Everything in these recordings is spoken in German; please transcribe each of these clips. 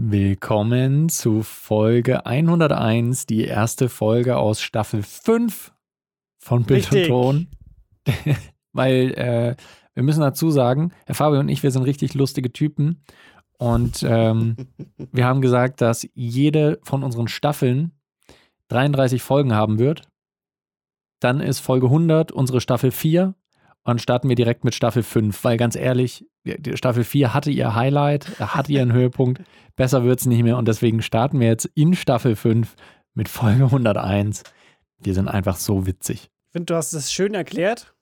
Willkommen zu Folge 101, die erste Folge aus Staffel 5 von Bild und Richtig. Ton. Weil äh, wir müssen dazu sagen, Herr Fabio und ich, wir sind richtig lustige Typen. Und ähm, wir haben gesagt, dass jede von unseren Staffeln 33 Folgen haben wird. Dann ist Folge 100 unsere Staffel 4. Und dann starten wir direkt mit Staffel 5, weil ganz ehrlich, die Staffel 4 hatte ihr Highlight, hatte ihren Höhepunkt. Besser wird es nicht mehr. Und deswegen starten wir jetzt in Staffel 5 mit Folge 101. Wir sind einfach so witzig. Ich finde, du hast es schön erklärt.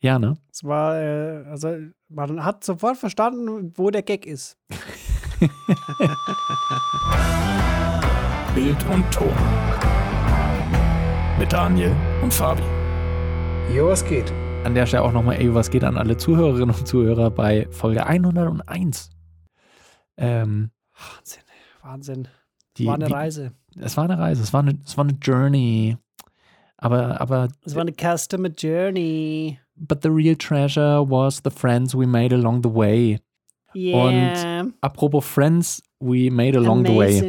Ja, ne? Es war, äh, also man hat sofort verstanden, wo der Gag ist. Bild und Ton. Mit Daniel und Fabi. Jo, was geht? An der Stelle auch nochmal, ey, was geht an alle Zuhörerinnen und Zuhörer bei Folge 101? Ähm, Wahnsinn, Wahnsinn. die, war eine die, Reise. Es war eine Reise, es war eine, es war eine Journey. Aber, aber, Es war eine Customer Journey. but the real treasure was the friends we made along the way. Yeah. Apropos Friends we made along the way.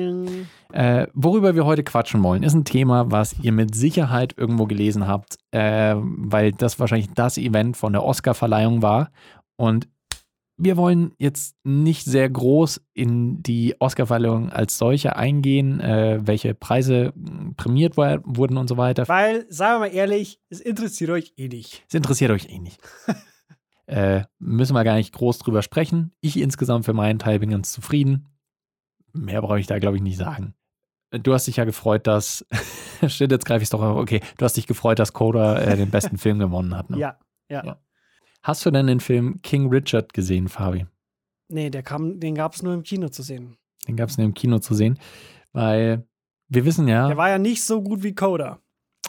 Äh, worüber wir heute quatschen wollen, ist ein Thema, was ihr mit Sicherheit irgendwo gelesen habt, äh, weil das wahrscheinlich das Event von der Oscar-Verleihung war. Und wir wollen jetzt nicht sehr groß in die Oscar-Verleihung als solche eingehen, äh, welche Preise mh, prämiert wurden und so weiter. Weil, sagen wir mal ehrlich, es interessiert euch eh nicht. Es interessiert euch eh nicht. äh, müssen wir gar nicht groß drüber sprechen. Ich insgesamt für meinen Teil bin ganz zufrieden. Mehr brauche ich da, glaube ich, nicht sagen. Du hast dich ja gefreut, dass. Stimmt, jetzt greife ich es doch auf. Okay, du hast dich gefreut, dass Coda äh, den besten Film gewonnen hat. Ne? Ja, ja. Ja. Hast du denn den Film King Richard gesehen, Fabi? Nee, der kam, den gab es nur im Kino zu sehen. Den gab es nur im Kino zu sehen. Weil wir wissen ja, Der war ja nicht so gut wie Coda.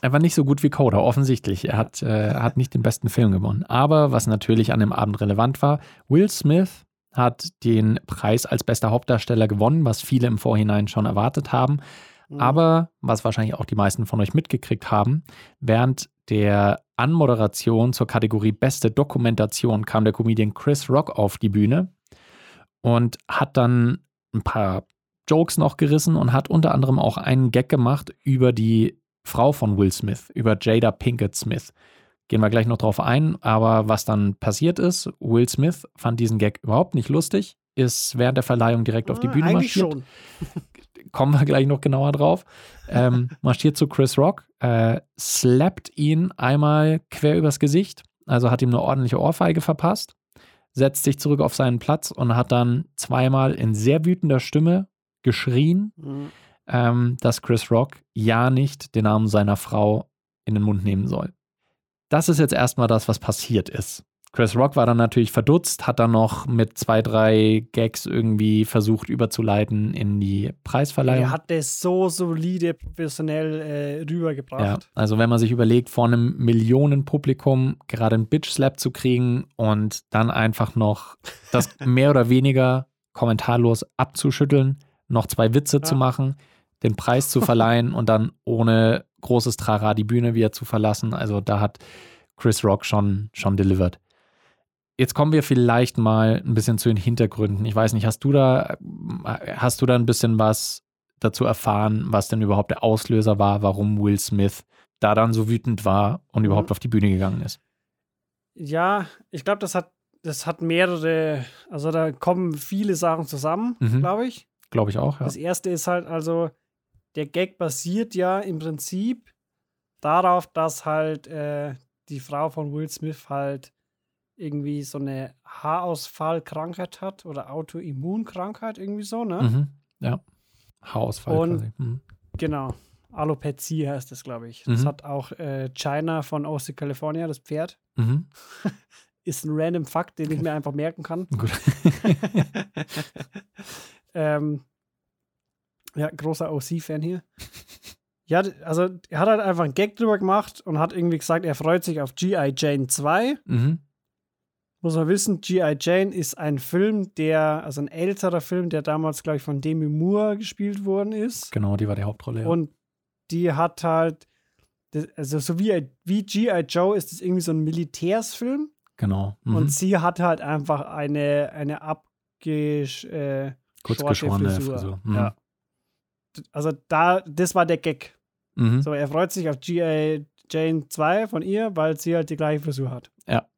er war nicht so gut wie Coda, offensichtlich. Er hat, äh, er hat nicht den besten Film gewonnen. Aber was natürlich an dem Abend relevant war, Will Smith hat den Preis als bester Hauptdarsteller gewonnen, was viele im Vorhinein schon erwartet haben. Mhm. Aber was wahrscheinlich auch die meisten von euch mitgekriegt haben, während der Anmoderation zur Kategorie Beste Dokumentation kam der Comedian Chris Rock auf die Bühne und hat dann ein paar Jokes noch gerissen und hat unter anderem auch einen Gag gemacht über die Frau von Will Smith, über Jada Pinkett Smith. Gehen wir gleich noch drauf ein, aber was dann passiert ist, Will Smith fand diesen Gag überhaupt nicht lustig, ist während der Verleihung direkt auf die Ah, Bühne Eigentlich marschiert schon. kommen wir gleich noch genauer drauf, ähm, marschiert zu Chris Rock, äh, slappt ihn einmal quer übers Gesicht, also hat ihm eine ordentliche Ohrfeige verpasst, setzt sich zurück auf seinen Platz und hat dann zweimal in sehr wütender Stimme geschrien, Mhm. ähm, dass Chris Rock ja nicht den Namen seiner Frau in den Mund nehmen soll. Das ist jetzt erstmal das, was passiert ist. Chris Rock war dann natürlich verdutzt, hat dann noch mit zwei, drei Gags irgendwie versucht überzuleiten in die Preisverleihung. Er hat das so solide, professionell äh, Ja, rübergebracht. also wenn man sich überlegt, vor einem Millionenpublikum gerade einen Bitch-Slap zu kriegen und dann einfach noch das mehr oder weniger kommentarlos abzuschütteln, noch zwei Witze Ja. zu machen, den Preis zu verleihen und dann ohne großes Trara die Bühne wieder zu verlassen. Also da hat Chris Rock schon, schon delivered. Jetzt kommen wir vielleicht mal ein bisschen zu den Hintergründen. Ich weiß nicht, hast du da, hast du da ein bisschen was dazu erfahren, was denn überhaupt der Auslöser war, warum Will Smith da dann so wütend war und Mhm. überhaupt auf die Bühne gegangen ist? Ja, ich glaube, das hat, das hat mehrere, also da kommen viele Sachen zusammen, Mhm. glaube ich. Glaube ich auch, ja. Das erste ist halt also, der Gag basiert ja im Prinzip darauf, dass halt äh, die Frau von Will Smith halt irgendwie so eine Haarausfallkrankheit hat oder Autoimmunkrankheit, irgendwie so, ne? Mhm. Ja. Haarausfall Und- quasi. Mhm. Genau. Alopezie heißt das, glaube ich. Das Mhm. hat auch äh, China von OC California, das Pferd. Mhm. Ist ein random Fakt, den ich mir einfach merken kann. Gut. ähm, ja, großer OC-Fan hier. Ja, also er hat halt einfach einen Gag drüber gemacht und hat irgendwie gesagt, er freut sich auf G.I. Jane 2. mhm. Muss man wissen, G.I. Jane ist ein Film, der, also ein älterer Film, der damals, glaube ich, von Demi Moore gespielt worden ist. Genau, die war die Hauptrolle. Ja. Und die hat halt, also so wie, wie G.I. Joe ist es irgendwie so ein Militärsfilm. genau. Mhm. Und sie hat halt einfach eine, eine abgesch, äh, Kurzgeschorene Frisur. Mhm. Ja. Also da, das war der Gag. Mhm. So, er freut sich auf G.A. Jane 2 von ihr, weil sie halt die gleiche Frisur hat. Ja.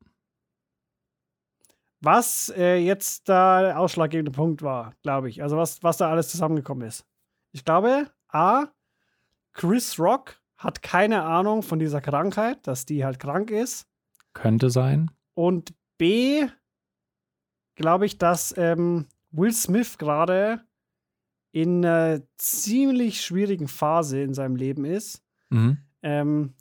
Was äh, jetzt da der ausschlaggebende Punkt war, glaube ich. Also was, was da alles zusammengekommen ist. Ich glaube, A, Chris Rock hat keine Ahnung von dieser Krankheit, dass die halt krank ist. Könnte sein. Und B, glaube ich, dass ähm, Will Smith gerade in einer ziemlich schwierigen Phase in seinem Leben ist. Mhm. Ähm,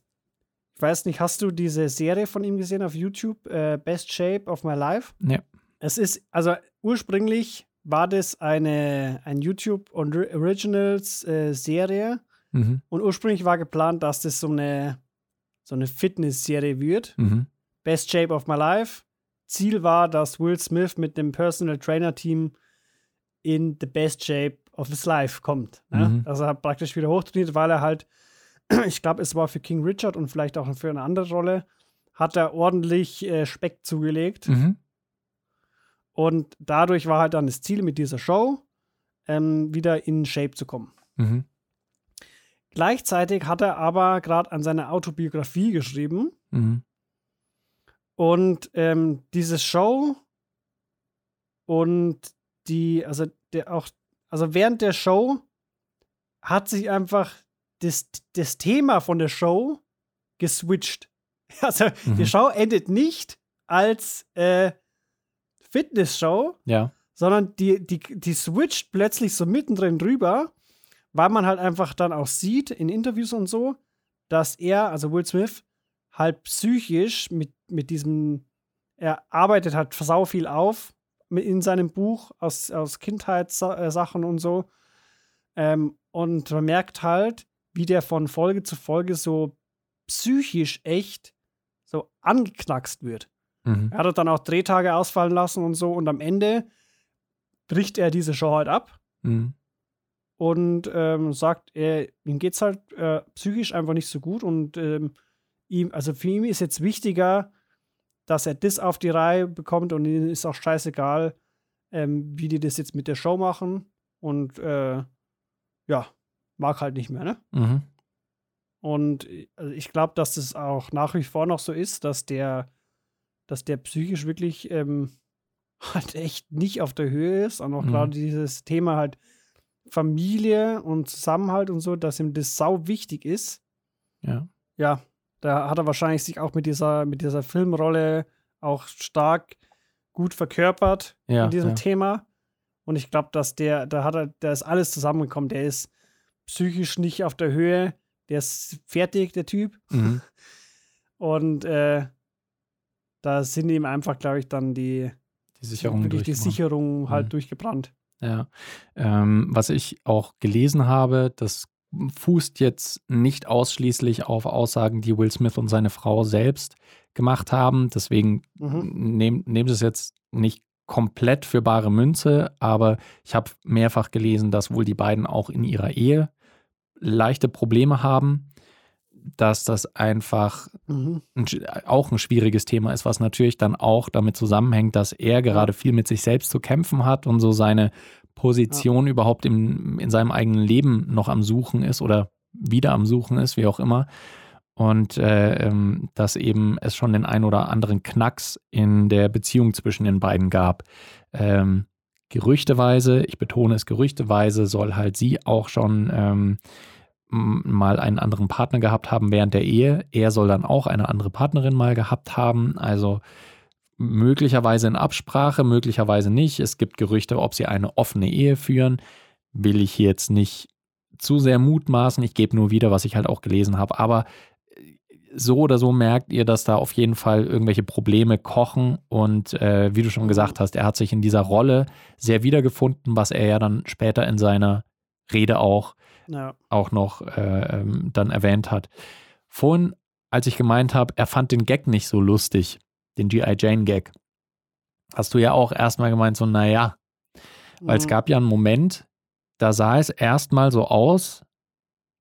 ich weiß nicht, hast du diese Serie von ihm gesehen auf YouTube, äh, Best Shape of My Life? Ja. Es ist, also ursprünglich war das eine ein YouTube Originals äh, Serie Mhm. und ursprünglich war geplant, dass das so eine so eine Fitness-Serie wird. Mhm. Best Shape of My Life. Ziel war, dass Will Smith mit dem Personal Trainer Team in the best shape of his life kommt. Ne? Mhm. Also er hat praktisch wieder hochtrainiert, weil er halt, ich glaube, es war für King Richard und vielleicht auch für eine andere Rolle, hat er ordentlich äh, Speck zugelegt. Mhm. Und dadurch war halt dann das Ziel mit dieser Show, ähm, wieder in Shape zu kommen. Mhm. Gleichzeitig hat er aber gerade an seiner Autobiografie geschrieben Mhm. und ähm, diese Show und die, also der auch, also während der Show hat sich einfach das, das Thema von der Show geswitcht. Also Mhm. die Show endet nicht als äh, Fitness-Show, Ja. sondern die, die, die switcht plötzlich so mittendrin drüber, weil man halt einfach dann auch sieht in Interviews und so, dass er, also Will Smith, halt psychisch mit, mit diesem, er arbeitet halt sau viel auf in seinem Buch aus, aus Kindheitssachen und so. Ähm, und man merkt halt, wie der von Folge zu Folge so psychisch echt so angeknackst wird. Mhm. Er hat dann auch Drehtage ausfallen lassen und so. Und am Ende bricht er diese Show halt ab Mhm. und ähm, sagt, er, ihm geht's halt äh, psychisch einfach nicht so gut. Und ähm, ihm, also für ihn ist jetzt wichtiger, dass er das auf die Reihe bekommt und ihm ist auch scheißegal, ähm, wie die das jetzt mit der Show machen. Und äh, ja, mag halt nicht mehr, ne? Mhm. Und äh, also ich glaube, dass das auch nach wie vor noch so ist, dass der, dass der psychisch wirklich ähm, halt echt nicht auf der Höhe ist. Und auch Mhm. gerade dieses Thema halt Familie und Zusammenhalt und so, dass ihm das sau wichtig ist. Ja. Ja, da hat er wahrscheinlich sich auch mit dieser, mit dieser Filmrolle auch stark gut verkörpert Ja. in diesem ja. Thema. Und ich glaube, dass der, da hat er, da ist alles zusammengekommen. Der ist psychisch nicht auf der Höhe. Der ist fertig, der Typ. Mhm. Und äh, da sind ihm einfach, glaube ich, dann die, Die Sicherung wirklich die. Sicherung halt Mhm. durchgebrannt. Ja. Ähm, was ich auch gelesen habe, das fußt jetzt nicht ausschließlich auf Aussagen, die Will Smith und seine Frau selbst gemacht haben. Deswegen Mhm. nehm, nehmt es jetzt nicht komplett für bare Münze, aber ich habe mehrfach gelesen, dass wohl die beiden auch in ihrer Ehe leichte Probleme haben, dass das einfach Mhm. ein, auch ein schwieriges Thema ist, was natürlich dann auch damit zusammenhängt, dass er gerade viel mit sich selbst zu kämpfen hat und so seine Position überhaupt im, in seinem eigenen Leben noch am Suchen ist oder wieder am Suchen ist, wie auch immer. Und äh, ähm, dass eben es schon den ein oder anderen Knacks in der Beziehung zwischen den beiden gab. Ähm, gerüchteweise, ich betone es gerüchteweise, soll halt sie auch schon ähm, mal einen anderen Partner gehabt haben während der Ehe. Er soll dann auch eine andere Partnerin mal gehabt haben. Also möglicherweise in Absprache, möglicherweise nicht. Es gibt Gerüchte, ob sie eine offene Ehe führen. Will ich hier jetzt nicht zu sehr mutmaßen. Ich gebe nur wieder, was ich halt auch gelesen habe. Aber äh, so oder so merkt ihr, dass da auf jeden Fall irgendwelche Probleme kochen. Und äh, wie du schon gesagt hast, er hat sich in dieser Rolle sehr wiedergefunden, was er ja dann später in seiner Rede auch Ja. auch noch äh, ähm, dann erwähnt hat. Vorhin, als ich gemeint habe, er fand den Gag nicht so lustig, den G.I. Jane-Gag, hast du ja auch erstmal gemeint, so, naja, weil es Mhm. gab ja einen Moment, da sah es erstmal so aus,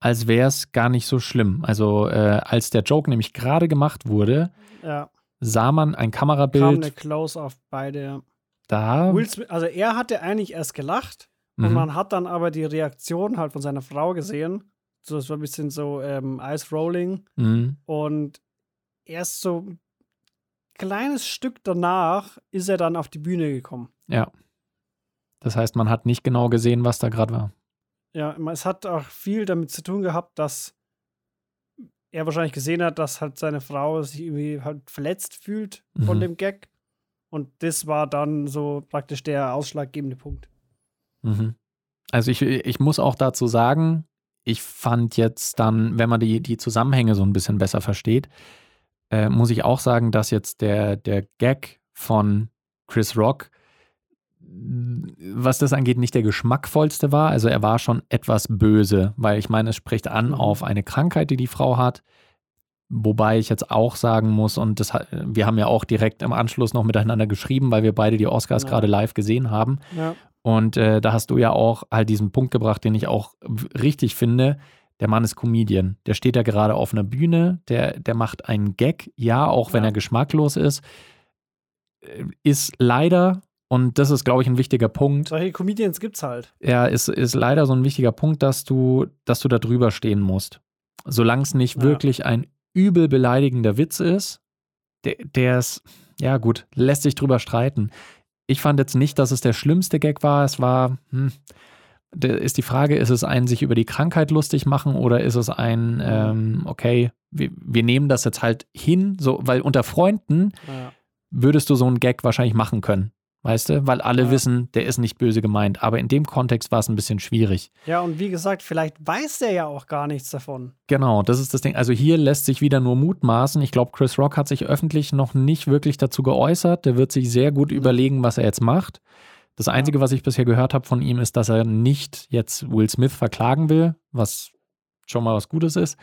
als wäre es gar nicht so schlimm. Also, äh, als der Joke nämlich gerade gemacht wurde, Ja, sah man ein kam eine Kamerabild Close auf beide. da. Will Smith, also er hatte eigentlich erst gelacht Und Mhm. man hat dann aber die Reaktion halt von seiner Frau gesehen. So, das war ein bisschen so ähm, Ice Rolling. Mhm. Und erst so kleines Stück danach ist er dann auf die Bühne gekommen. Ja. Das heißt, man hat nicht genau gesehen, was da gerade war. Ja, es hat auch viel damit zu tun gehabt, dass er wahrscheinlich gesehen hat, dass halt seine Frau sich irgendwie halt verletzt fühlt von Mhm. dem Gag. Und das war dann so praktisch der ausschlaggebende Punkt. Mhm. Also ich, ich muss auch dazu sagen, ich fand jetzt dann, wenn man die, die Zusammenhänge so ein bisschen besser versteht, äh, muss ich auch sagen, dass jetzt der, der Gag von Chris Rock, was das angeht, nicht der geschmackvollste war. Also er war schon etwas böse, weil ich meine, es spricht an Mhm. auf eine Krankheit, die die Frau hat. Wobei ich jetzt auch sagen muss, und das, wir haben ja auch direkt im Anschluss noch miteinander geschrieben, weil wir beide die Oscars Ja. gerade live gesehen haben. Ja, Und äh, da hast du ja auch halt diesen Punkt gebracht, den ich auch richtig finde. Der Mann ist Comedian. Der steht da gerade auf einer Bühne, der, der macht einen Gag, ja, auch wenn Ja. er geschmacklos ist. Äh, Ist leider, und das ist, glaube ich, ein wichtiger Punkt, solche Comedians gibt's halt. ja, ist, ist leider so ein wichtiger Punkt, dass du, dass du da drüber stehen musst. Solange es nicht Ja. wirklich ein übel beleidigender Witz ist, der, der ist, ja gut, lässt sich drüber streiten. Ich fand jetzt nicht, dass es der schlimmste Gag war. Es war, hm, ist die Frage, ist es ein sich über die Krankheit lustig machen oder ist es ein, ähm, okay, wir, wir nehmen das jetzt halt hin, so, weil unter Freunden Ja. würdest du so einen Gag wahrscheinlich machen können. Weißt du? Weil alle Ja. wissen, der ist nicht böse gemeint. Aber in dem Kontext war es ein bisschen schwierig. ja, und wie gesagt, vielleicht weiß der ja auch gar nichts davon. Genau, das ist das Ding. Also hier lässt sich wieder nur mutmaßen. Ich glaube, Chris Rock hat sich öffentlich noch nicht wirklich dazu geäußert. Der wird sich sehr gut überlegen, was er jetzt macht. Das Einzige, was ich bisher gehört habe von ihm, ist, dass er nicht jetzt Will Smith verklagen will, was schon mal was Gutes ist.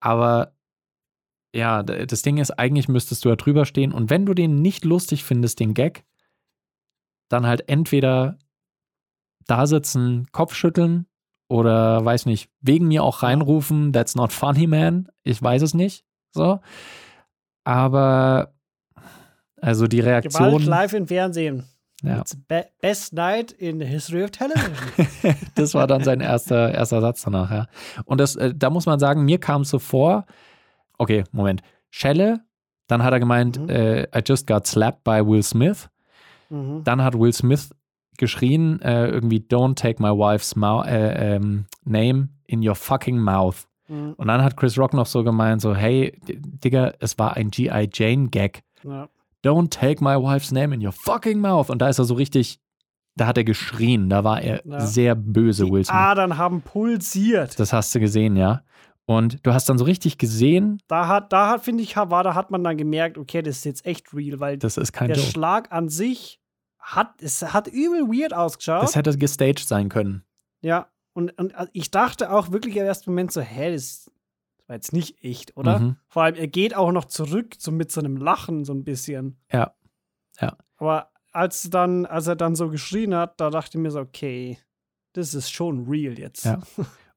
Aber ja, das Ding ist, eigentlich müsstest du da drüber stehen. Und wenn du den nicht lustig findest, den Gag, dann halt entweder da sitzen, Kopf schütteln oder weiß nicht, wegen mir auch reinrufen, that's not funny, man. Ich weiß es nicht. So. Aber also die Gewalt Reaktion. live im Fernsehen. Ja. It's be best night in the history of television. das war dann sein erster, erster Satz danach, ja. Und das, äh, da muss man sagen, mir kam es so vor, okay, Moment, Schelle, dann hat er gemeint, Mhm. äh, I just got slapped by Will Smith. mhm. Dann hat Will Smith geschrien, äh, irgendwie, don't take my wife's äh, ähm, name in your fucking mouth. Mhm. Und dann hat Chris Rock noch so gemeint, so, hey, Digga, es war ein G.I. Jane-Gag. Ja. Don't take my wife's name in your fucking mouth. Und da ist er so richtig, da hat er geschrien, da war er Ja. sehr böse, Die Will Smith. Adern haben pulsiert. Das hast du gesehen, ja. Und du hast dann so richtig gesehen, Da hat, da hat, finde ich, war, da hat man dann gemerkt, okay, das ist jetzt echt real, weil das ist kein der Joke. Schlag an sich hat, es hat übel weird ausgeschaut. Das hätte gestaged sein können. ja, und, und ich dachte auch wirklich im ersten Moment so, hä, das war jetzt nicht echt, oder? Mhm. Vor allem, er geht auch noch zurück, so mit so einem Lachen, so ein bisschen. Ja. Ja. Aber als dann, als er dann so geschrien hat, da dachte ich mir so, okay, das ist schon real jetzt. Ja.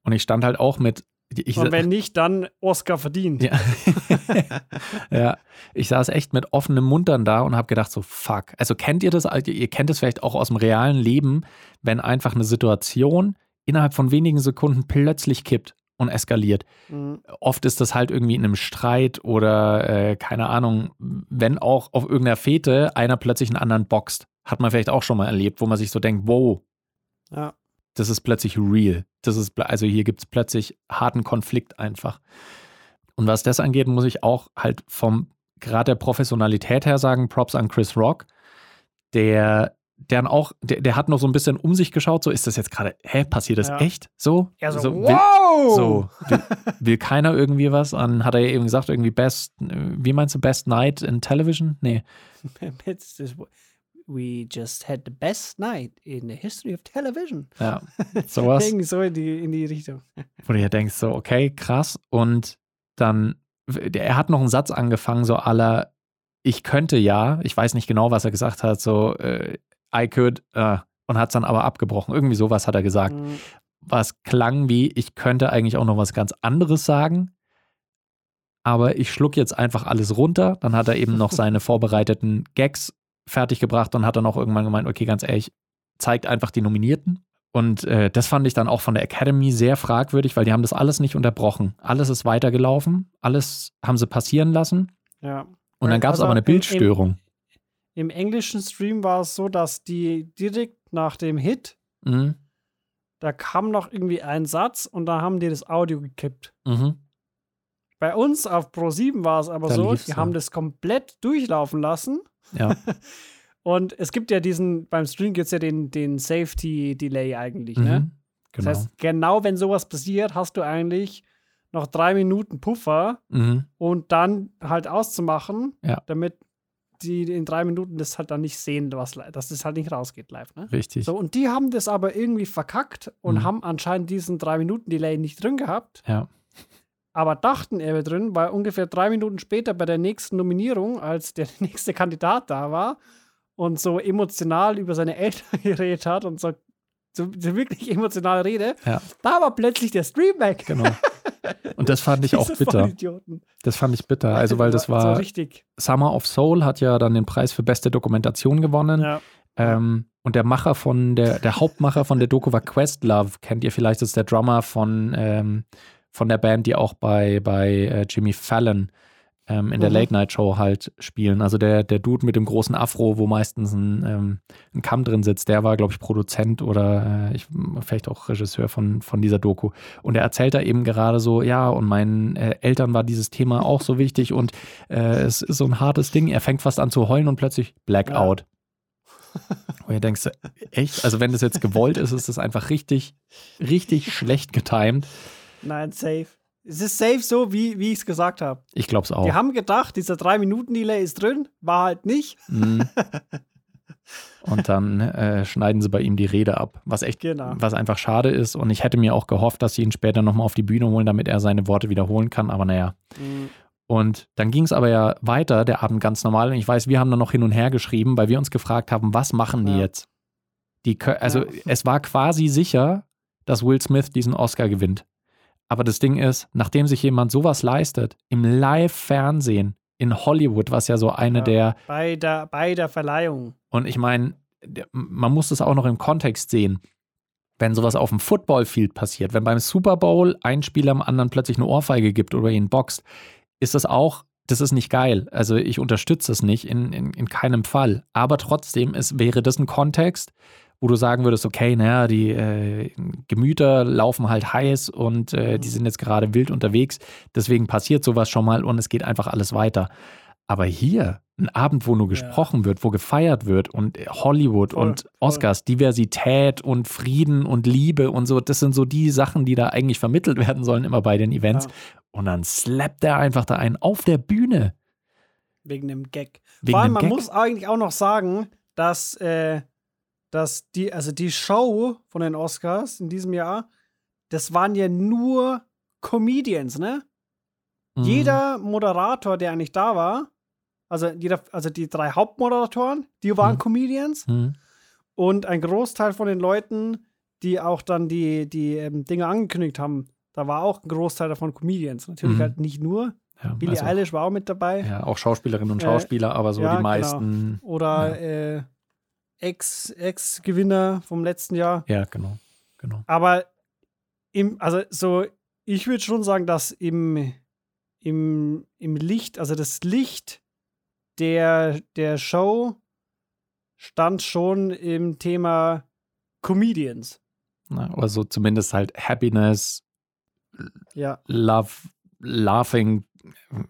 Und ich stand halt auch mit. Ich, Und wenn nicht, dann Oscar verdient. Ja. ja, ich saß echt mit offenem Mund dann da und habe gedacht so, fuck. Also kennt ihr das, ihr kennt es vielleicht auch aus dem realen Leben, wenn einfach eine Situation innerhalb von wenigen Sekunden plötzlich kippt und eskaliert. Mhm. Oft ist das halt irgendwie in einem Streit oder äh, keine Ahnung, wenn auch auf irgendeiner Fete einer plötzlich einen anderen boxt. Hat man vielleicht auch schon mal erlebt, wo man sich so denkt, wow, Ja. das ist plötzlich real. Das ist, also hier gibt es plötzlich harten Konflikt einfach. Und was das angeht, muss ich auch halt vom gerade der Professionalität her sagen, Props an Chris Rock, der der auch, der, der hat noch so ein bisschen um sich geschaut, so ist das jetzt gerade, hä, passiert das Ja. echt? So? Er so, so will, wow! so will, will keiner irgendwie was? Dann hat er eben gesagt, irgendwie best, wie meinst du, best night in television? Nee. We just had the best night in the history of television. Ja, sowas. Irgendwie so in die, in die Richtung. wo du ja denkst, so, okay, krass. Und dann, er hat noch einen Satz angefangen, so aller, ich könnte ja, ich weiß nicht genau, was er gesagt hat, so, äh, I could, äh, und hat es dann aber abgebrochen. Irgendwie sowas hat er gesagt. Mhm. Was klang wie, ich könnte eigentlich auch noch was ganz anderes sagen, aber ich schluck jetzt einfach alles runter. Dann hat er eben noch seine vorbereiteten Gags fertiggebracht und hat dann auch irgendwann gemeint, okay, ganz ehrlich, zeigt einfach die Nominierten Und äh, das fand ich dann auch von der Academy sehr fragwürdig, weil die haben das alles nicht unterbrochen. Alles ist weitergelaufen, alles haben sie passieren lassen. Ja. Und dann gab es Also aber eine Bildstörung. Im englischen Stream war es so, dass die direkt nach dem Hit, Mhm. da kam noch irgendwie ein Satz und da haben die das Audio gekippt. Mhm. Bei uns auf Pro7 war es aber Da so, die ja. haben das komplett durchlaufen lassen. Ja, Und es gibt ja diesen, beim Stream gibt es ja den, den Safety-Delay eigentlich, ne? mhm. genau. Das heißt, genau wenn sowas passiert, hast du eigentlich noch drei Minuten Puffer mhm. und dann halt auszumachen, Ja. damit die in drei Minuten das halt dann nicht sehen, was, dass das halt nicht rausgeht live, ne? Richtig. So, und die haben das aber irgendwie verkackt und Mhm. haben anscheinend diesen drei Minuten Delay nicht drin gehabt, Ja. aber dachten, er wäre drin, weil ungefähr drei Minuten später bei der nächsten Nominierung, als der nächste Kandidat da war und so emotional über seine Eltern geredet hat und so, so, so wirklich emotionale Rede, Ja. da war plötzlich der Stream weg. Genau. Und das fand ich auch bitter. Das fand ich bitter. Also, weil das So war, richtig. Summer of Soul hat ja dann den Preis für beste Dokumentation gewonnen. Ja. Ähm, und der Macher von, der, der Hauptmacher von der Doku war Questlove. Kennt ihr vielleicht? Das ist der Drummer von, ähm, von der Band, die auch bei, bei äh, Jimmy Fallon ähm, in der Mhm. Late Night Show halt spielen. Also der, der Dude mit dem großen Afro, wo meistens ein, ähm, ein Kamm drin sitzt, der war, glaube ich, Produzent oder äh, ich, vielleicht auch Regisseur von, von dieser Doku. Und er erzählt da eben gerade so, ja, und meinen äh, Eltern war dieses Thema auch so wichtig und äh, es ist so ein hartes Ding. Er fängt fast an zu heulen und plötzlich Blackout. Und ihr denkst, echt? Also wenn das jetzt gewollt ist, ist das einfach richtig, richtig schlecht getimed. Nein, safe. Es ist safe so, wie, wie ich es gesagt habe. Ich glaube es auch. Die haben gedacht, dieser 3-Minuten-Delay ist drin, war halt nicht. Mhm. Und dann äh, schneiden sie bei ihm die Rede ab, was echt, Genau. was einfach schade ist. Und ich hätte mir auch gehofft, dass sie ihn später nochmal auf die Bühne holen, damit er seine Worte wiederholen kann. Aber naja. Mhm. Und dann ging es aber ja weiter, der Abend ganz normal. Und ich weiß, wir haben dann noch hin und her geschrieben, weil wir uns gefragt haben, was machen die Ja. jetzt? Die, also Ja. es war quasi sicher, dass Will Smith diesen Oscar gewinnt. Aber das Ding ist, nachdem sich jemand sowas leistet, im Live-Fernsehen in Hollywood, was ja so eine Ja. der Bei, der, bei der Verleihung. und ich meine, man muss das auch noch im Kontext sehen. Wenn sowas auf dem Footballfield passiert, wenn beim Super Bowl ein Spieler am anderen plötzlich eine Ohrfeige gibt oder ihn boxt, ist das auch, das ist nicht geil. Also ich unterstütze es nicht in, in, in keinem Fall. Aber trotzdem ist, wäre das ein Kontext, wo du sagen würdest, okay, naja, die äh, Gemüter laufen halt heiß und äh, die sind jetzt gerade wild unterwegs. Deswegen passiert sowas schon mal und es geht einfach alles weiter. Aber hier, ein Abend, wo nur gesprochen wird, wo gefeiert wird und Hollywood Voll, und voll. Oscars, Diversität und Frieden und Liebe und so, das sind so die Sachen, die da eigentlich vermittelt werden sollen, immer bei den Events. Ja. Und dann slappt er einfach da einen auf der Bühne. Wegen dem Gag. Wegen Vor allem, man Gag. muss eigentlich auch noch sagen, dass, äh, dass die, also die Show von den Oscars in diesem Jahr, das waren ja nur Comedians, ne? Mhm. Jeder Moderator, der eigentlich da war, also jeder, also die drei Hauptmoderatoren, die waren Mhm. Comedians Mhm. und ein Großteil von den Leuten, die auch dann die, die ähm, Dinge angekündigt haben, da war auch ein Großteil davon Comedians. Natürlich Mhm. halt nicht nur. Ja, Billie also, Eilish war auch mit dabei. ja, auch Schauspielerinnen und Äh, Schauspieler, aber so ja, die genau. meisten. Oder äh, Ex- Ex-Gewinner vom letzten Jahr. Ja, genau. genau. Aber im, also so, ich würde schon sagen, dass im, im, im Licht, also das Licht der, der Show stand schon im Thema Comedians. Na, also zumindest halt Happiness, Ja, Love, Laughing,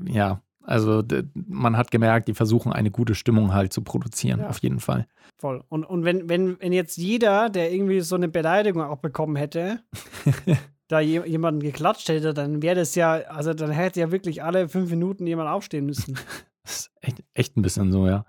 ja. Also man hat gemerkt, die versuchen eine gute Stimmung halt zu produzieren, Ja. auf jeden Fall. voll. Und, und wenn, wenn, wenn jetzt jeder, der irgendwie so eine Beleidigung auch bekommen hätte, da je, jemanden geklatscht hätte, dann wäre das ja, also dann hätte ja wirklich alle fünf Minuten jemand aufstehen müssen. Das ist echt, echt ein bisschen so, ja.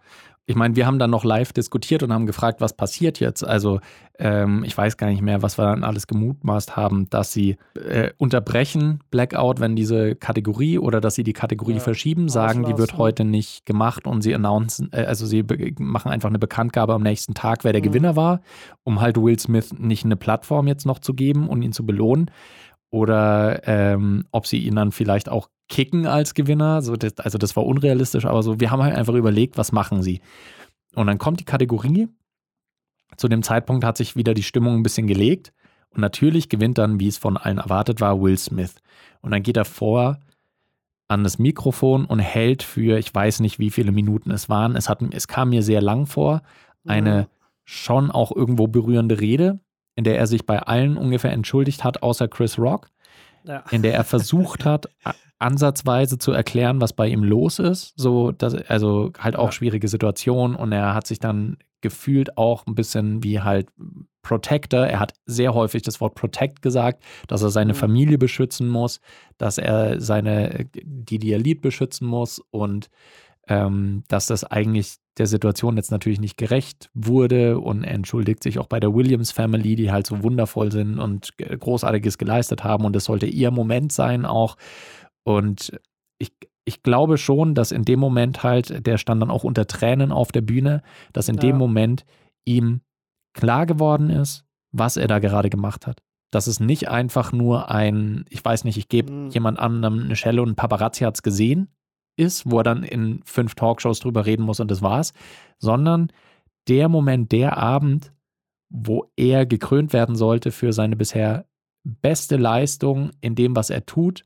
Ich meine, wir haben dann noch live diskutiert und haben gefragt, was passiert jetzt. Also ähm, ich weiß gar nicht mehr, was wir dann alles gemutmaßt haben, dass sie äh, unterbrechen Blackout, wenn diese Kategorie oder dass sie die Kategorie Ja, verschieben, sagen, die wird heute nicht gemacht und sie announcen, äh, also sie machen einfach eine Bekanntgabe am nächsten Tag, wer der Mhm. Gewinner war, um halt Will Smith nicht eine Plattform jetzt noch zu geben und ihn zu belohnen. Oder ähm, ob sie ihn dann vielleicht auch kicken als Gewinner. So, das, also das war unrealistisch, aber so, wir haben halt einfach überlegt, was machen sie. Und dann kommt die Kategorie Zu dem Zeitpunkt hat sich wieder die Stimmung ein bisschen gelegt. Und natürlich gewinnt dann, wie es von allen erwartet war, Will Smith. Und dann geht er vor an das Mikrofon und hält für, ich weiß nicht, wie viele Minuten es waren. Es, hat, es kam mir sehr lang vor, eine mhm. schon auch irgendwo berührende Rede, in der er sich bei allen ungefähr entschuldigt hat, außer Chris Rock, ja. in der er versucht hat, ansatzweise zu erklären, was bei ihm los ist. So, dass, also halt auch ja. schwierige Situation und er hat sich dann gefühlt auch ein bisschen wie halt Protector. Er hat sehr häufig das Wort Protect gesagt, dass er seine mhm. Familie beschützen muss, dass er seine, die, die er liebt, beschützen muss und ähm, dass das eigentlich der Situation jetzt natürlich nicht gerecht wurde und entschuldigt sich auch bei der Williams Family, die halt so wundervoll sind und Großartiges geleistet haben und es sollte ihr Moment sein auch. Und ich, ich glaube schon, dass in dem Moment halt, der stand dann auch unter Tränen auf der Bühne, dass in ja. dem Moment ihm klar geworden ist, was er da gerade gemacht hat. Dass es nicht einfach nur ein, ich weiß nicht, ich gebe mhm. jemand anderem eine Schelle und ein Paparazzi hat es gesehen, ist, wo er dann in fünf Talkshows drüber reden muss und das war's, sondern der Moment, der Abend, wo er gekrönt werden sollte für seine bisher beste Leistung in dem, was er tut,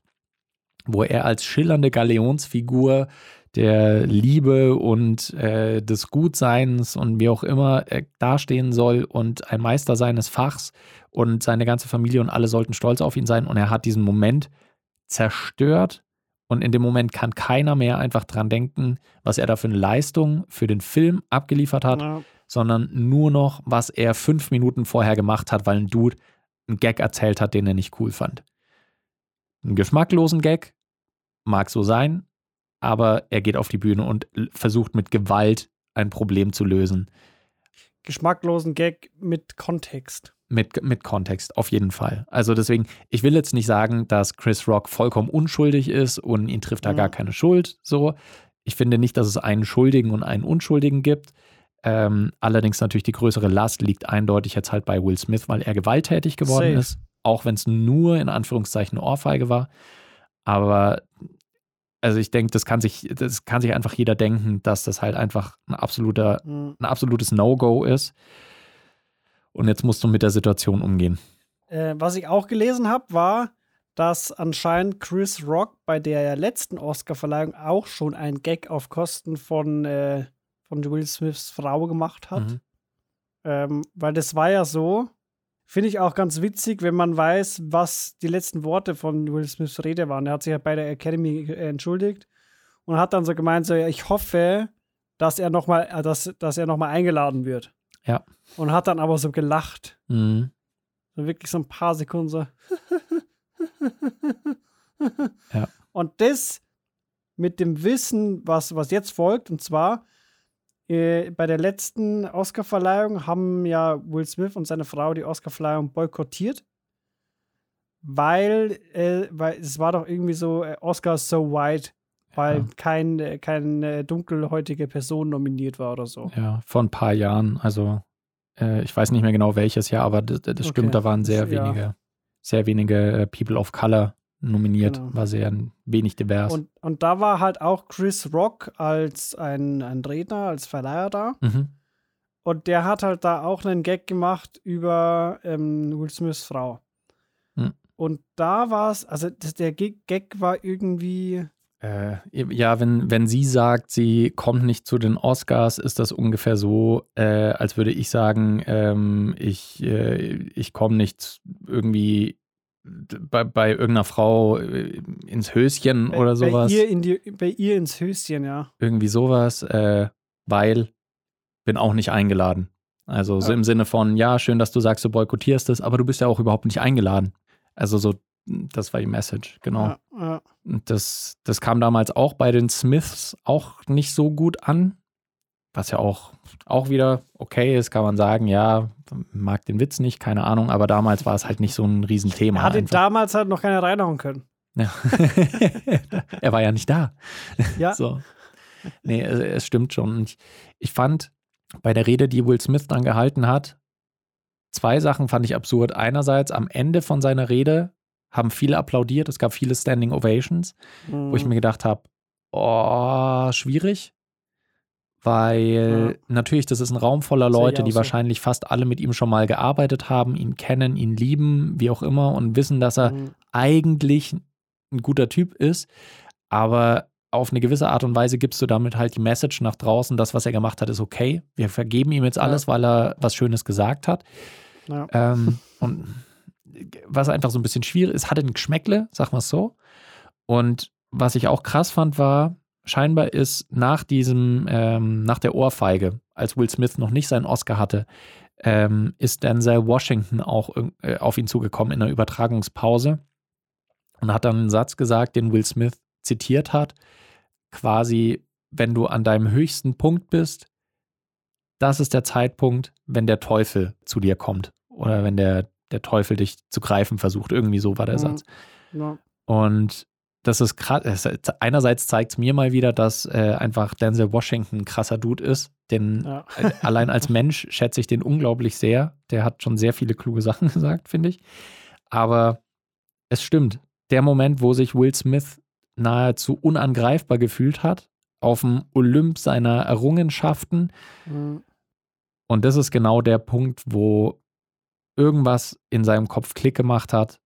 wo er als schillernde Galeonsfigur der Liebe und äh, des Gutseins und wie auch immer äh, dastehen soll und ein Meister seines Fachs und seine ganze Familie und alle sollten stolz auf ihn sein. Und er hat diesen Moment zerstört und in dem Moment kann keiner mehr einfach dran denken, was er da für eine Leistung für den Film abgeliefert hat, ja. sondern nur noch, was er fünf Minuten vorher gemacht hat, weil ein Dude einen Gag erzählt hat, den er nicht cool fand. Einen geschmacklosen Gag, mag so sein, aber er geht auf die Bühne und versucht mit Gewalt ein Problem zu lösen. Geschmacklosen Gag mit Kontext. Mit, mit Kontext, auf jeden Fall. Also deswegen, ich will jetzt nicht sagen, dass Chris Rock vollkommen unschuldig ist und ihn trifft da mhm. gar keine Schuld. So. Ich finde nicht, dass es einen Schuldigen und einen Unschuldigen gibt. Ähm, allerdings natürlich die größere Last liegt eindeutig jetzt halt bei Will Smith, weil er gewalttätig geworden Safe. ist. Auch wenn es nur in Anführungszeichen eine Ohrfeige war. Aber also ich denke, das kann sich, das kann sich einfach jeder denken, dass das halt einfach ein absoluter, mhm. ein absolutes No-Go ist. Und jetzt musst du mit der Situation umgehen. Äh, was ich auch gelesen habe, war, dass anscheinend Chris Rock bei der letzten Oscar-Verleihung auch schon einen Gag auf Kosten von, äh, von Will Smiths Frau gemacht hat. Mhm. Ähm, weil das war ja so, Finde ich auch ganz witzig, wenn man weiß, was die letzten Worte von Will Smiths Rede waren. Er hat sich ja bei der Academy äh, entschuldigt und hat dann so gemeint, so, ich hoffe, dass er nochmal, äh, dass, dass er noch eingeladen wird. Ja. Und hat dann aber so gelacht. Mhm. So wirklich so ein paar Sekunden so. ja. Und das mit dem Wissen, was, was jetzt folgt, und zwar, äh, bei der letzten Oscarverleihung haben ja Will Smith und seine Frau die Oscarverleihung boykottiert, weil, äh, weil es war doch irgendwie so äh, Oscar so white, weil ja. kein, äh, keine dunkelhäutige Person nominiert war oder so. Ja, vor ein paar Jahren. Also äh, ich weiß nicht mehr genau welches Jahr, aber das, das stimmt, okay. da waren sehr wenige, ja. sehr wenige People of Color nominiert, genau. war sehr wenig divers. Und, und da war halt auch Chris Rock als ein, ein Redner, als Verleiher da. Mhm. Und der hat halt da auch einen Gag gemacht über ähm, Will Smiths Frau. Mhm. Und da war es, also das, der Gag war irgendwie. Äh, ja, wenn, wenn sie sagt, sie kommt nicht zu den Oscars, ist das ungefähr so, äh, als würde ich sagen, ähm, ich, äh, ich komme nicht irgendwie bei, bei irgendeiner Frau äh, ins Höschen bei, oder sowas. Bei ihr, in die, bei ihr ins Höschen, ja. Irgendwie sowas, äh, weil bin auch nicht eingeladen. Also ja. so im Sinne von, ja, schön, dass du sagst, du boykottierst es, aber du bist ja auch überhaupt nicht eingeladen. Also so, das war die Message, genau. Ja, ja. Das, das kam damals auch bei den Smiths auch nicht so gut an, was ja auch, auch wieder okay ist, kann man sagen, ja, mag den Witz nicht, keine Ahnung, aber damals war es halt nicht so ein Riesenthema. Er hatte einfach. damals halt noch keine reinhauen können. Ja. er war ja nicht da. Ja. So. Nee, es, es stimmt schon. Ich, ich fand bei der Rede, die Will Smith dann gehalten hat, zwei Sachen fand ich absurd. Einerseits am Ende von seiner Rede haben viele applaudiert, es gab viele Standing Ovations, mhm. wo ich mhm. mir gedacht habe, oh, schwierig weil ja. natürlich, das ist ein Raum voller Leute, die so. wahrscheinlich fast alle mit ihm schon mal gearbeitet haben, ihn kennen, ihn lieben, wie auch immer, und wissen, dass er mhm. eigentlich ein guter Typ ist. Aber auf eine gewisse Art und Weise gibst du damit halt die Message nach draußen, das, was er gemacht hat, ist okay. Wir vergeben ihm jetzt alles, ja. weil er was Schönes gesagt hat. Ja. Ähm, und was einfach so ein bisschen schwierig ist, hatte ein Geschmäckle, sag mal so. Und was ich auch krass fand, war, scheinbar ist nach diesem, ähm, nach der Ohrfeige, als Will Smith noch nicht seinen Oscar hatte, ähm, ist Denzel Washington auch äh, auf ihn zugekommen in einer Übertragungspause und hat dann einen Satz gesagt, den Will Smith zitiert hat, quasi, wenn du an deinem höchsten Punkt bist, das ist der Zeitpunkt, wenn der Teufel zu dir kommt oder wenn der, der Teufel dich zu greifen versucht. Irgendwie so war der mhm. Satz. Ja. Und das ist krass. Einerseits zeigt es mir mal wieder, dass äh, einfach Denzel Washington ein krasser Dude ist. Denn ja. Äh, allein als Mensch schätze ich den unglaublich sehr. Der hat schon sehr viele kluge Sachen gesagt, finde ich. Aber es stimmt. Der Moment, wo sich Will Smith nahezu unangreifbar gefühlt hat, auf dem Olymp seiner Errungenschaften. Mhm. Und das ist genau der Punkt, wo irgendwas in seinem Kopf Klick gemacht hat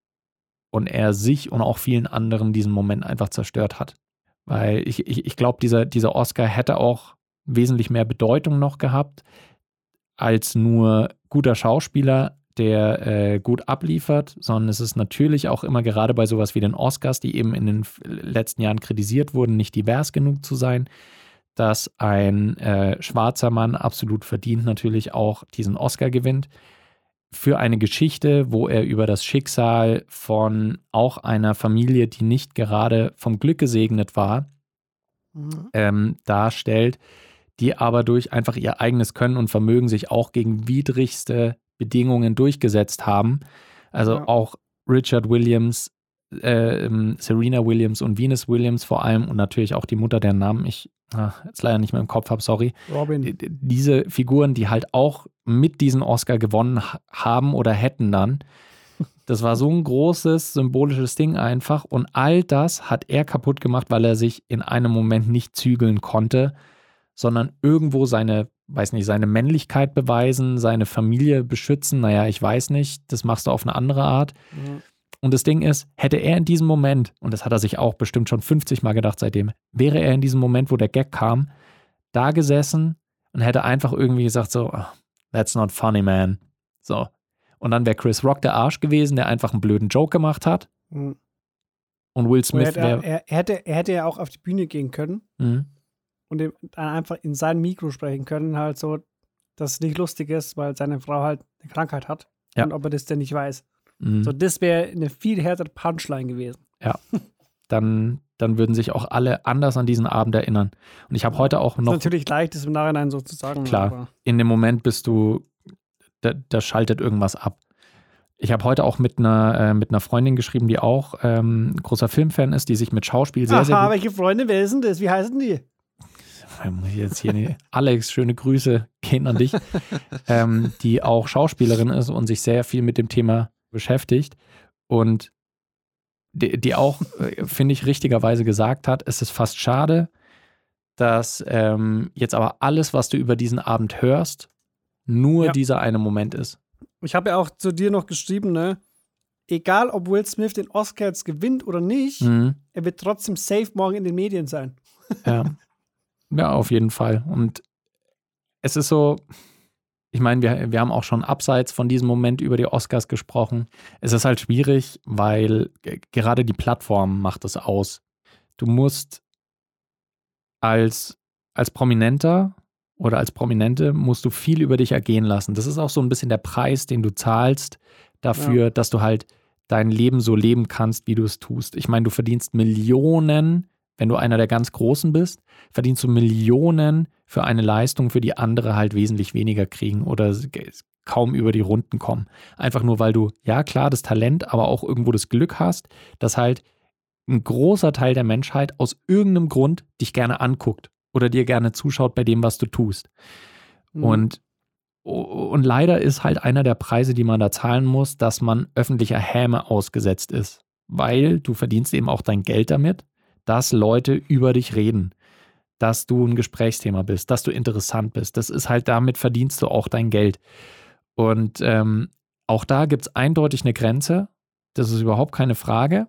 und er sich und auch vielen anderen diesen Moment einfach zerstört hat. Weil ich, ich, ich glaube, dieser, dieser Oscar hätte auch wesentlich mehr Bedeutung noch gehabt, als nur guter Schauspieler, der äh, gut abliefert, sondern es ist natürlich auch immer gerade bei sowas wie den Oscars, die eben in den letzten Jahren kritisiert wurden, nicht divers genug zu sein, dass ein äh, schwarzer Mann absolut verdient natürlich auch diesen Oscar gewinnt für eine Geschichte, wo er über das Schicksal von auch einer Familie, die nicht gerade vom Glück gesegnet war, mhm. ähm, darstellt, die aber durch einfach ihr eigenes Können und Vermögen sich auch gegen widrigste Bedingungen durchgesetzt haben. Also ja. auch Richard Williams, äh, ähm, Serena Williams und Venus Williams vor allem und natürlich auch die Mutter, deren Namen ich ach, jetzt leider nicht mehr im Kopf habe, sorry. Robin. Diese Figuren, die halt auch mit diesen Oscar gewonnen haben oder hätten dann. Das war so ein großes symbolisches Ding einfach und all das hat er kaputt gemacht, weil er sich in einem Moment nicht zügeln konnte, sondern irgendwo seine, weiß nicht, seine Männlichkeit beweisen, seine Familie beschützen. Naja, ich weiß nicht, das machst du auf eine andere Art. Mhm. Und das Ding ist, hätte er in diesem Moment, und das hat er sich auch bestimmt schon 50 Mal gedacht seitdem, wäre er in diesem Moment, wo der Gag kam, da gesessen und hätte einfach irgendwie gesagt so, oh, that's not funny, man. So. Und dann wäre Chris Rock der Arsch gewesen, der einfach einen blöden Joke gemacht hat. Mhm. Und Will Smith wäre. Er, er, hätte, er hätte ja auch auf die Bühne gehen können mhm. und dann einfach in sein Mikro sprechen können, halt so, dass es nicht lustig ist, weil seine Frau halt eine Krankheit hat. Ja. Und ob er das denn nicht weiß. Mhm. So, das wäre eine viel härtere Punchline gewesen. Ja. Dann, dann würden sich auch alle anders an diesen Abend erinnern. Und ich habe heute auch noch. Das ist natürlich leicht, das im Nachhinein so zu sagen. Klar. In dem Moment bist du, da, da schaltet irgendwas ab. Ich habe heute auch mit einer, äh, mit einer Freundin geschrieben, die auch ähm, großer Filmfan ist, die sich mit Schauspiel sehr, Aha, sehr. Aha, welche Freunde, wer ist denn das? Wie heißen die? Jetzt hier nee. Alex, schöne Grüße gehen an dich, ähm, die auch Schauspielerin ist und sich sehr viel mit dem Thema beschäftigt und die, die auch, äh, finde ich, richtigerweise gesagt hat, es ist fast schade, dass ähm, jetzt aber alles, was du über diesen Abend hörst, nur ja. dieser eine Moment ist. Ich habe ja auch zu dir noch geschrieben, ne? Egal, ob Will Smith den Oscar jetzt gewinnt oder nicht, mhm. er wird trotzdem safe morgen in den Medien sein. ja. ja, auf jeden Fall. Und es ist so, ich meine, wir, wir haben auch schon abseits von diesem Moment über die Oscars gesprochen. Es ist halt schwierig, weil gerade die Plattform macht es aus. Du musst als, als Prominenter oder als Prominente musst du viel über dich ergehen lassen. Das ist auch so ein bisschen der Preis, den du zahlst dafür, ja. dass du halt dein Leben so leben kannst, wie du es tust. Ich meine, du verdienst Millionen wenn du einer der ganz Großen bist, verdienst du Millionen für eine Leistung, für die andere halt wesentlich weniger kriegen oder kaum über die Runden kommen. Einfach nur, weil du, ja klar, das Talent, aber auch irgendwo das Glück hast, dass halt ein großer Teil der Menschheit aus irgendeinem Grund dich gerne anguckt oder dir gerne zuschaut bei dem, was du tust. Mhm. Und, und leider ist halt einer der Preise, die man da zahlen muss, dass man öffentlicher Häme ausgesetzt ist. Weil du verdienst eben auch dein Geld damit dass Leute über dich reden. Dass du ein Gesprächsthema bist, dass du interessant bist. Das ist halt, damit verdienst du auch dein Geld. Und ähm, auch da gibt es eindeutig eine Grenze. Das ist überhaupt keine Frage.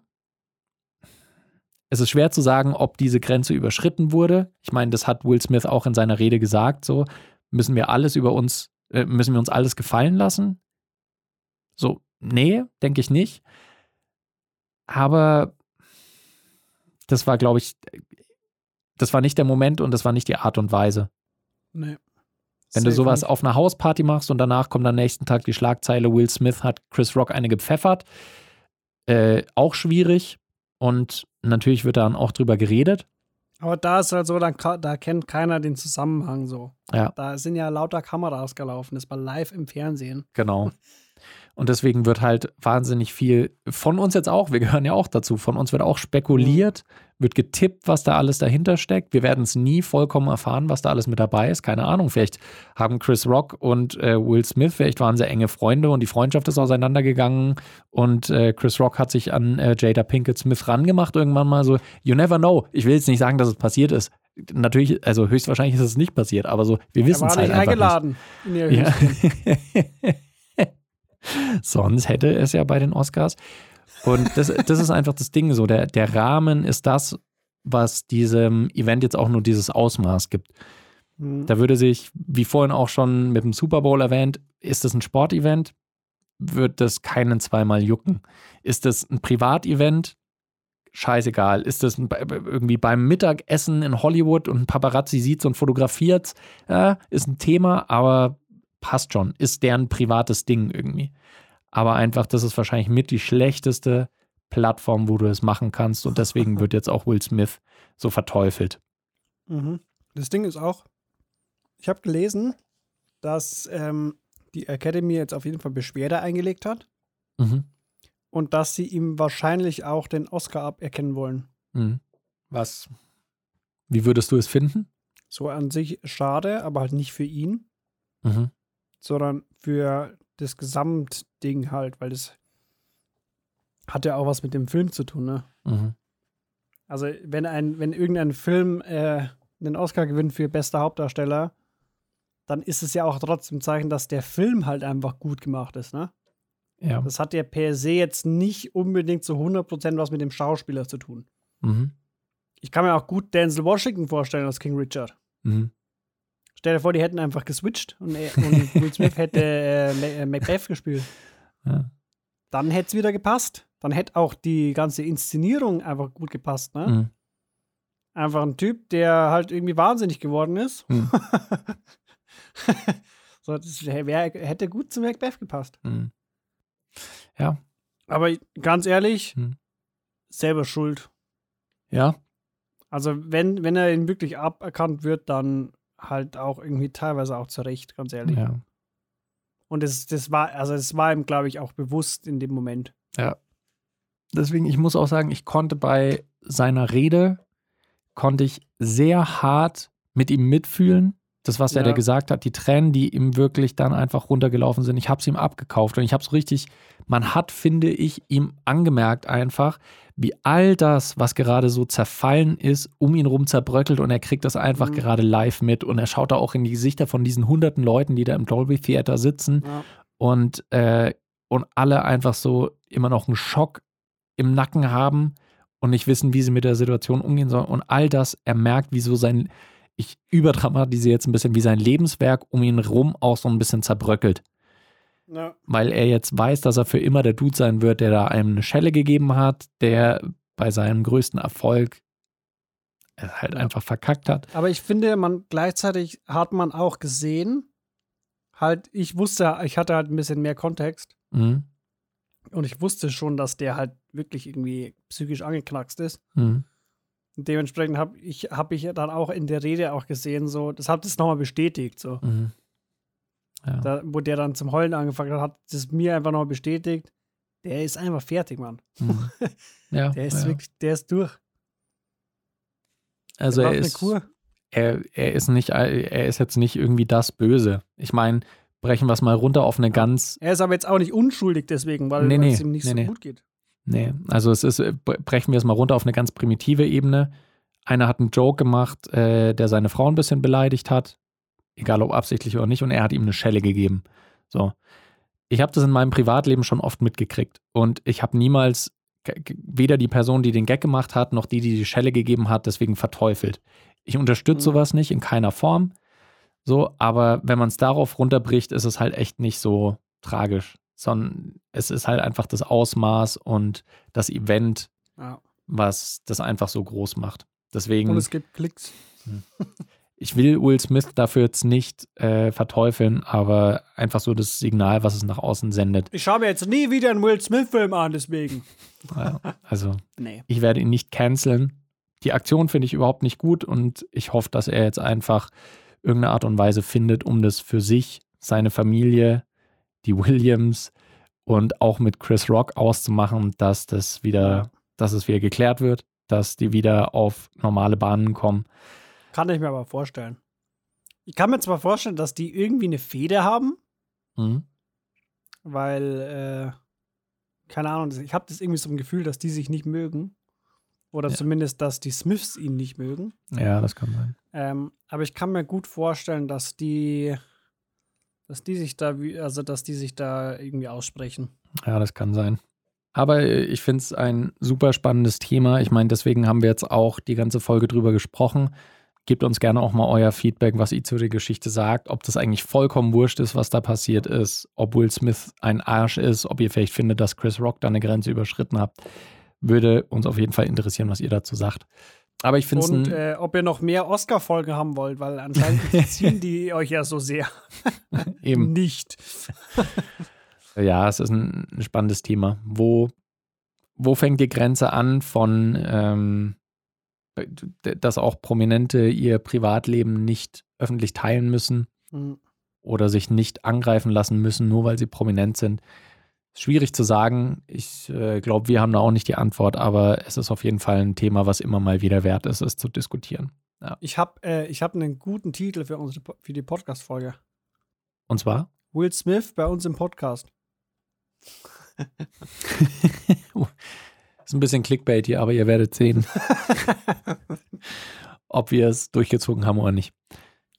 Es ist schwer zu sagen, ob diese Grenze überschritten wurde. Ich meine, das hat Will Smith auch in seiner Rede gesagt. So müssen wir alles über uns, äh, müssen wir uns alles gefallen lassen. So, nee, denke ich nicht. Aber das war, glaube ich, das war nicht der Moment und das war nicht die Art und Weise. Nee. Wenn du Safe sowas nicht. auf einer Hausparty machst und danach kommt am nächsten Tag die Schlagzeile, Will Smith hat Chris Rock eine gepfeffert, äh, auch schwierig. Und natürlich wird dann auch drüber geredet. Aber da ist halt so, da, da kennt keiner den Zusammenhang so. Ja. Da sind ja lauter Kameras gelaufen. Das war live im Fernsehen. Genau. Und deswegen wird halt wahnsinnig viel von uns jetzt auch, wir gehören ja auch dazu, von uns wird auch spekuliert, wird getippt, was da alles dahinter steckt. Wir werden es nie vollkommen erfahren, was da alles mit dabei ist. Keine Ahnung. Vielleicht haben Chris Rock und äh, Will Smith, vielleicht waren sie enge Freunde und die Freundschaft ist auseinandergegangen und äh, Chris Rock hat sich an äh, Jada Pinkett Smith rangemacht irgendwann mal so. You never know. Ich will jetzt nicht sagen, dass es passiert ist. Natürlich, also höchstwahrscheinlich ist es nicht passiert, aber so, wir wissen es halt nicht einfach eingeladen. In ihr Ja. Sonst hätte es ja bei den Oscars. Und das, das ist einfach das Ding so. Der, der Rahmen ist das, was diesem Event jetzt auch nur dieses Ausmaß gibt. Hm. Da würde sich, wie vorhin auch schon mit dem Super Bowl erwähnt, ist das ein Sportevent, wird das keinen zweimal jucken. Ist das ein Privatevent? Scheißegal. Ist das irgendwie beim Mittagessen in Hollywood und ein Paparazzi sieht und fotografiert? Ja, ist ein Thema, aber passt schon. Ist deren privates Ding irgendwie. Aber einfach, das ist wahrscheinlich mit die schlechteste Plattform, wo du es machen kannst. Und deswegen wird jetzt auch Will Smith so verteufelt. Mhm. Das Ding ist auch, ich habe gelesen, dass ähm, die Academy jetzt auf jeden Fall Beschwerde eingelegt hat Mhm. und dass sie ihm wahrscheinlich auch den Oscar aberkennen wollen. Mhm. Was? Wie würdest du es finden? So an sich schade, aber halt nicht für ihn, Mhm. Sondern für das Gesamtding halt, weil das hat ja auch was mit dem Film zu tun, ne? Mhm. Also wenn ein, wenn irgendein Film äh, einen Oscar gewinnt für bester Hauptdarsteller, dann ist es ja auch trotzdem ein Zeichen, dass der Film halt einfach gut gemacht ist, ne? Ja. Das hat ja per se jetzt nicht unbedingt zu 100% was mit dem Schauspieler zu tun. Mhm. Ich kann mir auch gut Denzel Washington vorstellen als King Richard. Mhm. Stell dir vor, die hätten einfach geswitcht und, er, und Will Smith hätte äh, äh, Macbeth gespielt. Ja. Dann hätte es wieder gepasst. Dann hätte auch die ganze Inszenierung einfach gut gepasst, ne? Mhm. Einfach ein Typ, der halt irgendwie wahnsinnig geworden ist. Mhm. so, das wär, hätte gut zu Macbeth gepasst. Mhm. Ja. Aber ganz ehrlich, Mhm. selber schuld. Ja. Also, wenn, wenn er ihn wirklich aberkannt wird, dann halt auch irgendwie teilweise auch zurecht, ganz ehrlich. Ja. Und das, das war, also es war ihm, glaube ich, auch bewusst in dem Moment. Ja. Deswegen, ich muss auch sagen, ich konnte bei seiner Rede, konnte ich sehr hart mit ihm mitfühlen. Das, was er Ja. da gesagt hat, die Tränen, die ihm wirklich dann einfach runtergelaufen sind, ich habe es ihm abgekauft und ich habe es richtig, man hat, finde ich, ihm angemerkt einfach, wie all das, was gerade so zerfallen ist, um ihn rum zerbröckelt und er kriegt das einfach Mhm. gerade live mit und er schaut da auch in die Gesichter von diesen hunderten Leuten, die da im Dolby Theater sitzen Ja. und, äh, und alle einfach so immer noch einen Schock im Nacken haben und nicht wissen, wie sie mit der Situation umgehen sollen. Und all das, er merkt, wie so sein, ich überdramatisiere jetzt ein bisschen, wie sein Lebenswerk um ihn rum auch so ein bisschen zerbröckelt. Ja. Weil er jetzt weiß, dass er für immer der Dude sein wird, der da einem eine Schelle gegeben hat, der bei seinem größten Erfolg es halt Ja. einfach verkackt hat. Aber ich finde, man gleichzeitig hat man auch gesehen, halt, ich wusste, ich hatte halt ein bisschen mehr Kontext Mhm. und ich wusste schon, dass der halt wirklich irgendwie psychisch angeknackst ist. Mhm. Dementsprechend habe ich, hab ich dann auch in der Rede auch gesehen, so, das hat es nochmal bestätigt, so. Mhm. Ja. Da, wo der dann zum Heulen angefangen hat, hat es mir einfach noch bestätigt. Der ist einfach fertig, Mann. Mhm. ja, Der ist ja. wirklich, der ist durch. also er ist, Kur. er, er ist nicht, er ist jetzt nicht irgendwie das Böse. Ich meine, brechen wir es mal runter auf eine ganz, Er ist aber jetzt auch nicht unschuldig deswegen, weil, Nee, nee, es ihm nicht nee, so nee. gut geht. Nee, also es ist, brechen wir es mal runter auf eine ganz primitive Ebene. einer hat einen Joke gemacht, äh, der seine Frau ein bisschen beleidigt hat, egal ob absichtlich oder nicht, und er hat ihm eine Schelle gegeben. So. Ich habe das in meinem Privatleben schon oft mitgekriegt und ich habe niemals weder die Person, die den Gag gemacht hat, noch die, die die Schelle gegeben hat, deswegen verteufelt. Ich unterstütze mhm. sowas nicht in keiner Form. So, aber wenn man es darauf runterbricht, ist es halt echt nicht so tragisch, sondern es ist halt einfach das Ausmaß und das Event, ja. was das einfach so groß macht. Deswegen. Und es gibt Klicks. Hm. Ich will Will Smith dafür jetzt nicht äh, verteufeln, aber einfach so das Signal, was es nach außen sendet. Ich schaue mir jetzt nie wieder einen Will Smith-Film an, deswegen. Also, nee. ich werde ihn nicht canceln. Die Aktion finde ich überhaupt nicht gut und ich hoffe, dass er jetzt einfach irgendeine Art und Weise findet, um das für sich, seine Familie, die Williams und auch mit Chris Rock auszumachen, dass das wieder, dass es wieder geklärt wird, dass die wieder auf normale Bahnen kommen. Kann ich mir aber vorstellen. Ich kann mir zwar vorstellen, dass die irgendwie eine Fehde haben, mhm. weil, äh, keine Ahnung, ich habe das irgendwie so ein Gefühl, dass die sich nicht mögen. Oder ja. zumindest, dass die Smiths ihn nicht mögen. Ja, das kann sein. Ähm, aber ich kann mir gut vorstellen, dass die, dass die sich da, also dass die sich da irgendwie aussprechen. Ja, das kann sein. Aber äh, ich finde es ein super spannendes Thema. Ich meine, deswegen haben wir jetzt auch die ganze Folge drüber gesprochen. Gebt uns gerne auch mal euer Feedback, was ihr zu der Geschichte sagt, ob das eigentlich vollkommen wurscht ist, was da passiert ist, ob Will Smith ein Arsch ist, ob ihr vielleicht findet, dass Chris Rock da eine Grenze überschritten hat. Würde uns auf jeden Fall interessieren, was ihr dazu sagt. Aber ich finde es. Und äh, ob ihr noch mehr Oscar-Folgen haben wollt, weil anscheinend ziehen die euch ja so sehr. Eben. Nicht. ja, es ist ein, spannendes Thema. Wo, wo fängt die Grenze an von ähm, dass auch Prominente ihr Privatleben nicht öffentlich teilen müssen mhm. oder sich nicht angreifen lassen müssen, nur weil sie prominent sind. Schwierig zu sagen. Ich äh, glaube, wir haben da auch nicht die Antwort, aber es ist auf jeden Fall ein Thema, was immer mal wieder wert ist, es zu diskutieren. Ja. Ich habe äh, hab einen guten Titel für, unsere, für die Podcast-Folge. Und zwar? Will Smith bei uns im Podcast. Ist ein bisschen Clickbait hier, aber ihr werdet sehen, ob wir es durchgezogen haben oder nicht.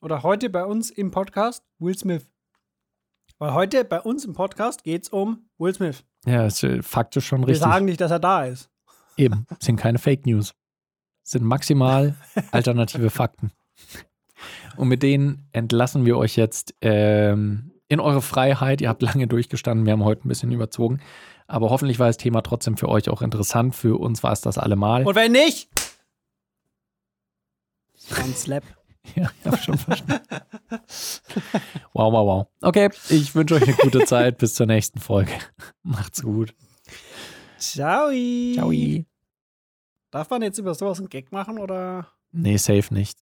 Oder heute bei uns im Podcast Will Smith. Weil heute bei uns im Podcast geht es um Will Smith. Ja, ist äh, faktisch schon richtig. Wir sagen nicht, dass er da ist. Eben, sind keine Fake News. Sind maximal alternative Fakten. Und mit denen entlassen wir euch jetzt ähm, in eure Freiheit. Ihr habt lange durchgestanden, wir haben heute ein bisschen überzogen. Aber hoffentlich war das Thema trotzdem für euch auch interessant. Für uns war es das allemal. Und wenn nicht? Ein Slap. Ja, ich hab schon verstanden. wow, wow, wow. Okay, ich wünsche euch eine gute Zeit. Bis zur nächsten Folge. Macht's gut. Ciao. Ciao. Darf man jetzt über sowas einen Gag machen oder? Nee, safe nicht.